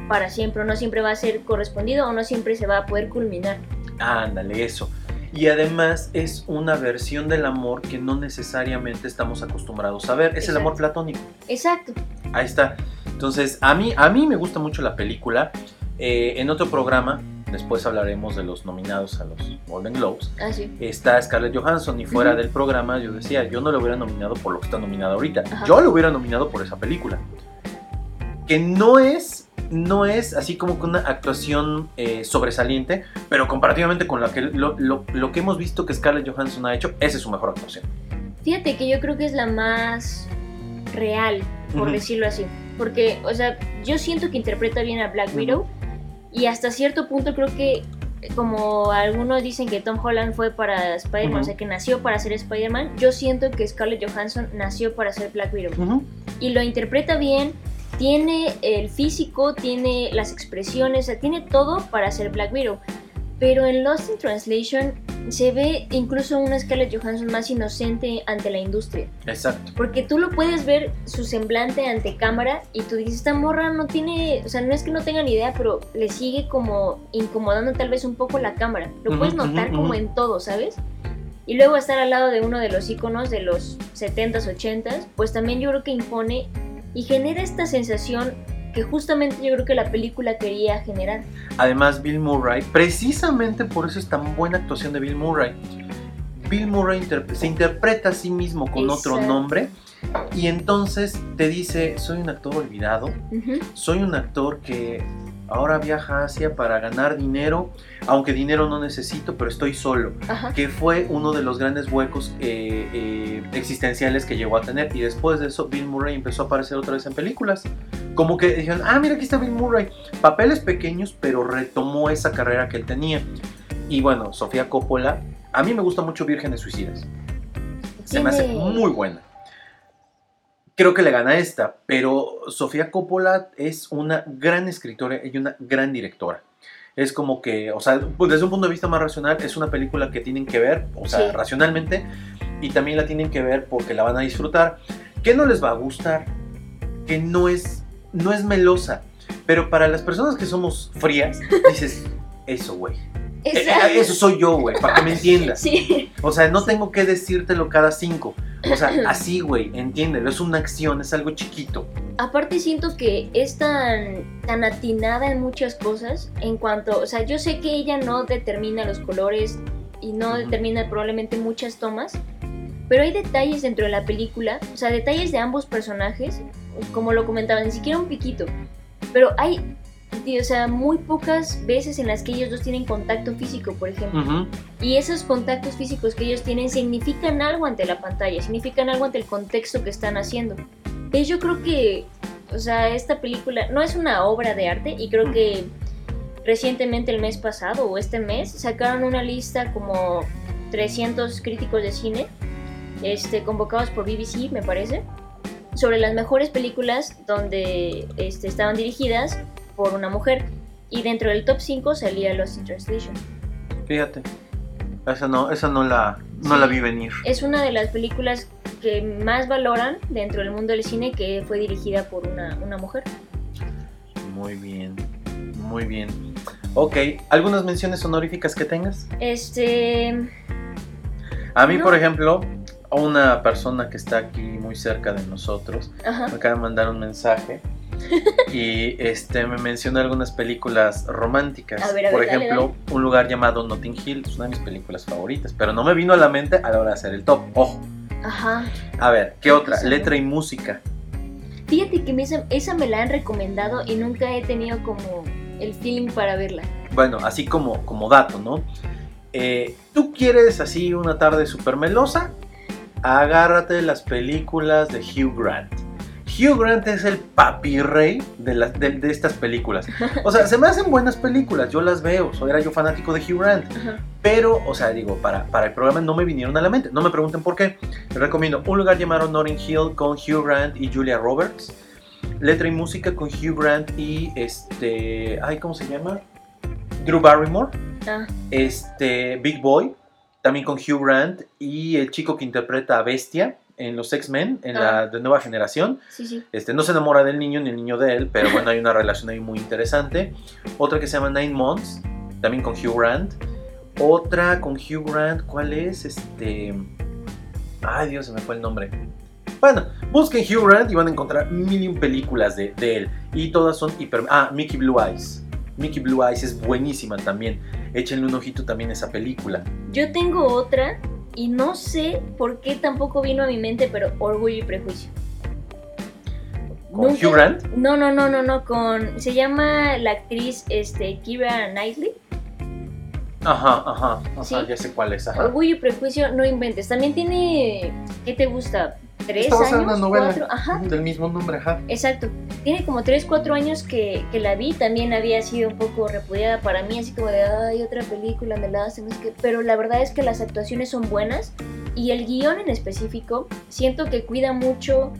para siempre, no siempre va a ser correspondido, o no siempre se va a poder culminar. Ándale, eso. Y además es una versión del amor que no necesariamente estamos acostumbrados a ver. Es el amor platónico. Exacto. Ahí está. Entonces, a mí, a mí me gusta mucho la película. Eh, en otro programa, después hablaremos de los nominados a los Golden Globes. Así. Está Scarlett Johansson y fuera Ujú. del programa yo decía, yo no lo hubiera nominado por lo que está nominado ahorita. Ajá. Yo lo hubiera nominado por esa película. Que no es, no es así como una actuación eh, sobresaliente, pero comparativamente con la que, lo, lo- lo que hemos visto que Scarlett Johansson ha hecho, esa es su mejor actuación. Fíjate que yo creo que es la más real, por Ujú. decirlo así. Porque, o sea, yo siento que interpreta bien a Black. Widow. Y hasta cierto punto creo que, como algunos dicen que Tom Holland fue para Spider-Man, o sea, que nació para ser Spider-Man, yo siento que Scarlett Johansson nació para ser Black Widow. Y lo interpreta bien, tiene el físico, tiene las expresiones, o sea, tiene todo para ser Black Widow. Pero en Lost in Translation se ve incluso una Scarlett Johansson más inocente ante la industria. Exacto. Porque tú lo puedes ver su semblante ante cámara y tú dices, esta morra no tiene, o sea, no es que no tenga ni idea, pero le sigue como incomodando tal vez un poco la cámara. Lo puedes notar como en todo, ¿sabes? y luego estar al lado de uno de los iconos de los 70s, 80s, pues también yo creo que impone y genera esta sensación que justamente yo creo que la película quería generar. Además, Bill Murray, precisamente por eso es tan buena actuación de Bill Murray. Bill Murray interp- se interpreta a sí mismo con otro nombre y entonces te dice, soy un actor olvidado, soy un actor que ahora viaja a Asia para ganar dinero, aunque dinero no necesito, pero estoy solo, Ajá. que fue uno de los grandes huecos eh, eh, existenciales que llegó a tener. Y después de eso, Bill Murray empezó a aparecer otra vez en películas. Como que dijeron, ah, mira, aquí está Bill Murray. Papeles pequeños, pero retomó esa carrera que él tenía. Y bueno, Sofía Coppola, a mí me gusta mucho Vírgenes Suicidas. Se me hace muy buena. Creo que le gana esta, pero Sofía Coppola es una gran escritora y una gran directora. Es como que, o sea, pues desde un punto de vista más racional, es una película que tienen que ver, o sea, Sí. racionalmente, y también la tienen que ver porque la van a disfrutar. ¿Qué no les va a gustar? Que no es, no es melosa, pero para las personas que somos frías, dices, eso, güey. Eh, eh. Eso soy yo, güey, para que me entiendas. Sí, O sea, no tengo que decírtelo cada cinco. O sea, así, güey, entiéndelo. Es una acción, es algo chiquito. aparte siento que es tan, tan atinada en muchas cosas en cuanto, o sea, yo sé que ella no determina los colores y no determina probablemente muchas tomas, pero hay detalles dentro de la película, o sea, detalles de ambos personajes, como lo comentaba, ni siquiera un piquito, pero hay, o sea, muy pocas veces en las que ellos dos tienen contacto físico, por ejemplo. Ujú. Y esos contactos físicos que ellos tienen significan algo ante la pantalla, significan algo ante el contexto que están haciendo. Entonces yo creo que, o sea, esta película no es una obra de arte y creo que recientemente el mes pasado o este mes sacaron una lista como 300 críticos de cine, este, convocados por BBC, me parece, sobre las mejores películas donde este, estaban dirigidas por una mujer. Y dentro del top 5 salía Lost in Translation. Fíjate. Esa no, esa no la, no la vi venir. es una de las películas que más valoran dentro del mundo del cine que fue dirigida por una, una mujer. Muy bien. Muy bien. Ok, ¿algunas menciones honoríficas que tengas? Este. A mí, No. por ejemplo, a una persona que está aquí muy cerca de nosotros Ajá. me acaba de mandar un mensaje y este me menciona algunas películas románticas. A ver, a Por ver, dale, ejemplo, un lugar llamado Notting Hill es una de mis películas favoritas, pero no me vino a la mente a la hora de hacer el top. Ojo. Ajá. A ver, ¿qué otra? Esa no. Letra y música. Fíjate que me- esa, esa me la han recomendado y nunca he tenido como el feeling para verla. Bueno, así como, como dato, ¿no? Eh, ¿Tú quieres así una tarde super melosa? Agárrate las películas de Hugh Grant. Hugh Grant es el papi rey de, de, de estas películas. O sea, se me hacen buenas películas, yo las veo, soy era yo fanático de Hugh Grant. Pero, o sea, digo, para, para el programa no me vinieron a la mente. No me pregunten por qué. Les recomiendo Un lugar llamado Notting Hill con Hugh Grant y Julia Roberts. Letra y música con Hugh Grant y este. Ay, ¿cómo se llama? Drew Barrymore. Ah, Este. Big Boy. También con Hugh Grant. Y el chico que interpreta a Bestia en los X-Men, en la Ah. de nueva generación. sí, sí. Este, no se enamora del niño ni el niño de él, pero bueno, hay una relación ahí muy interesante. Otra que se llama Nine Months, también con Hugh Grant. Otra con Hugh Grant, ¿cuál es? Este. Ay, Dios, se me fue el nombre. Bueno, busquen Hugh Grant y van a encontrar mil películas de, de él. Y todas son hiper. Ah, Mickey Blue Eyes. Mickey Blue Eyes es buenísima también. Échenle un ojito también a esa película. Yo tengo otra y no sé por qué tampoco vino a mi mente, pero Orgullo y Prejuicio. ¿Con Nunca- Hugh Grant? No, no, no, no, no, con... Se llama la actriz este, Kira Knightley. Ajá, ajá, ajá, Sí. ya sé cuál es. Ajá. Orgullo y Prejuicio, no inventes. También tiene... ¿Qué te gusta? ¿Tres en años? una novela ¿Cuatro? Ajá, del mismo nombre, ajá. exacto. Tiene como 3, 4 años que, que la vi. También había sido un poco repudiada para mí, así como de, ay, otra película, me la hacen. es que... Pero la verdad es que las actuaciones son buenas. Y el guion en específico, siento que cuida mucho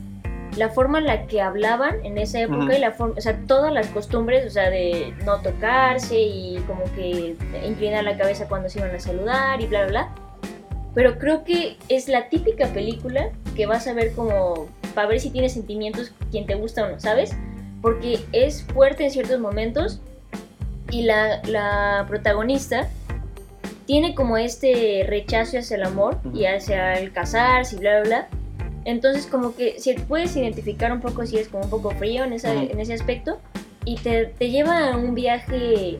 la forma en la que hablaban en esa época Ujú. y la forma, o sea, todas las costumbres, o sea, de no tocarse y como que inclinar la cabeza cuando se iban a saludar y bla, bla, bla. Pero creo que es la típica película que vas a ver como para ver si tienes sentimientos quien te gusta o no, ¿sabes? Porque es fuerte en ciertos momentos y la, la protagonista tiene como este rechazo hacia el amor y hacia el casarse y bla, bla, bla. Entonces como que si puedes identificar un poco si es como un poco frío en, esa, en ese aspecto y te, te lleva a un viaje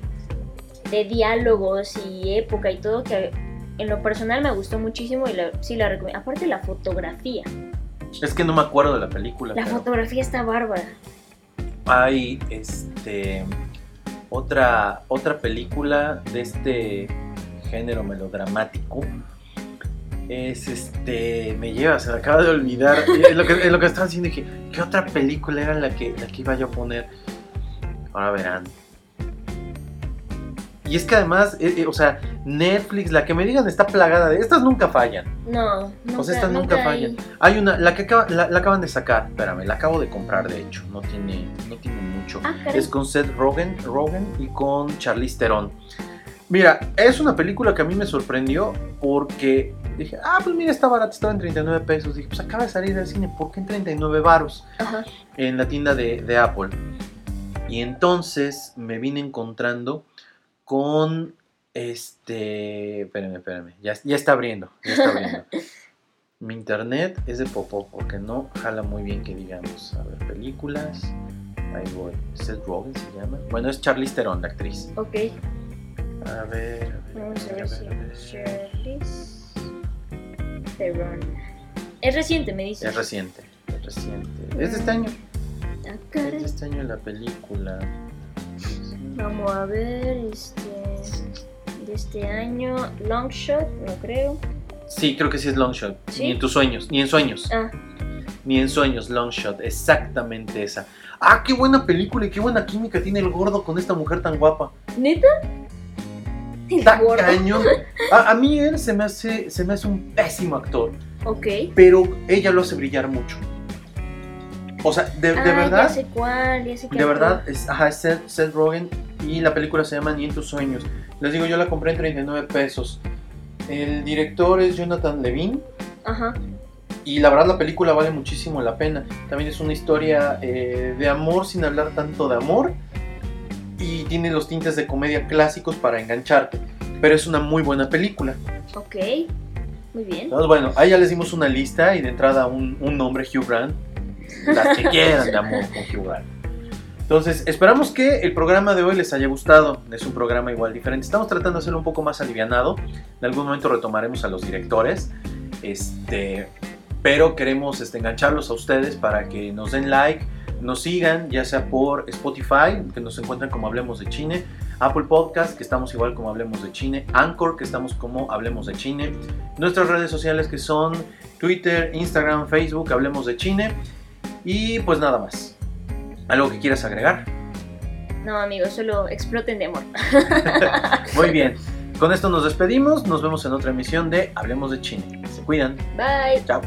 de diálogos y época y todo que en lo personal me gustó muchísimo y sí la recomiendo. Aparte la fotografía. Es que no me acuerdo de la película. La fotografía está bárbara. Hay este otra otra película de este género melodramático. Es este. Me lleva, se me acaba de olvidar. es lo que, lo que estaba diciendo. Dije, ¿qué otra película era la que, la que iba yo a poner? Ahora verán. Y es que además, eh, eh, o sea, Netflix, la que me digan está plagada de. Estas nunca fallan. No, no. O sea, estas nunca, fallan. Hay... una, la que la, acaban de sacar, espérame, la acabo de comprar de hecho. No tiene, no tiene mucho. Ah, es con Seth Rogen, Rogen y con Charlize Theron. Mira, es una película que a mí me sorprendió porque dije, ah, pues mira, está barata, estaba en 39 pesos. Dije, pues acaba de salir del cine, ¿por qué en 39 varos? En la tienda de, de Apple. Y entonces me vine encontrando con este. Espérame, espérame. Ya, ya está abriendo. Ya está abriendo. Mi internet es de popó porque no jala muy bien que digamos. A ver, películas. Ahí voy. Seth Rogen se llama. Bueno, es Charlize Theron, la actriz. Ok. A ver, Vamos a ver, si Charlize Theron. Es reciente, me dice. Es reciente, es reciente. Es de este año. Ah, es de este año la película. Vamos a ver, este. De este año. Longshot, no creo. Sí, creo que sí es Longshot. Ni en tus sueños, ni en sueños. Ah. Ni en sueños, Longshot, exactamente esa. Ah, qué buena película y qué buena química tiene el gordo con esta mujer tan guapa. ¿Neta? Está cañón. A, a, mí él se me, hace, se me hace un pésimo actor. Ok. Pero ella lo hace brillar mucho. O sea, de, de verdad. Ya sé cuál, ya sé De verdad, es, ajá, es Seth, Rogen y la película se llama Ni en tus sueños. Les digo, yo la compré en 39 pesos. El director es Jonathan Levine. Ajá. Y la verdad la película vale muchísimo la pena. También es una historia eh, de amor sin hablar tanto de amor. Y tiene los tintes de comedia clásicos para engancharte. Pero es una muy buena película. Ok, muy bien. Entonces, bueno, ahí ya les dimos una lista y de entrada un, un nombre, Hugh Grant las que quieran de amor con Hugh Entonces, esperamos que el programa de hoy les haya gustado. Es un programa igual diferente. Estamos tratando de hacerlo un poco más alivianado. En algún momento retomaremos a los directores. Este, pero queremos este, engancharlos a ustedes para que nos den like, nos sigan, ya sea por Spotify, que nos encuentran como Hablemos de Chine, Apple Podcast, que estamos igual como Hablemos de Chine, Anchor, que estamos como Hablemos de Chine, nuestras redes sociales que son Twitter, Instagram, Facebook, Hablemos de Chine. Y pues nada más. ¿Algo que quieras agregar? No, amigos, solo exploten de amor. Muy bien. Con esto nos despedimos. Nos vemos en otra emisión de Hablemos de Chile. Se cuidan. Bye. Chao.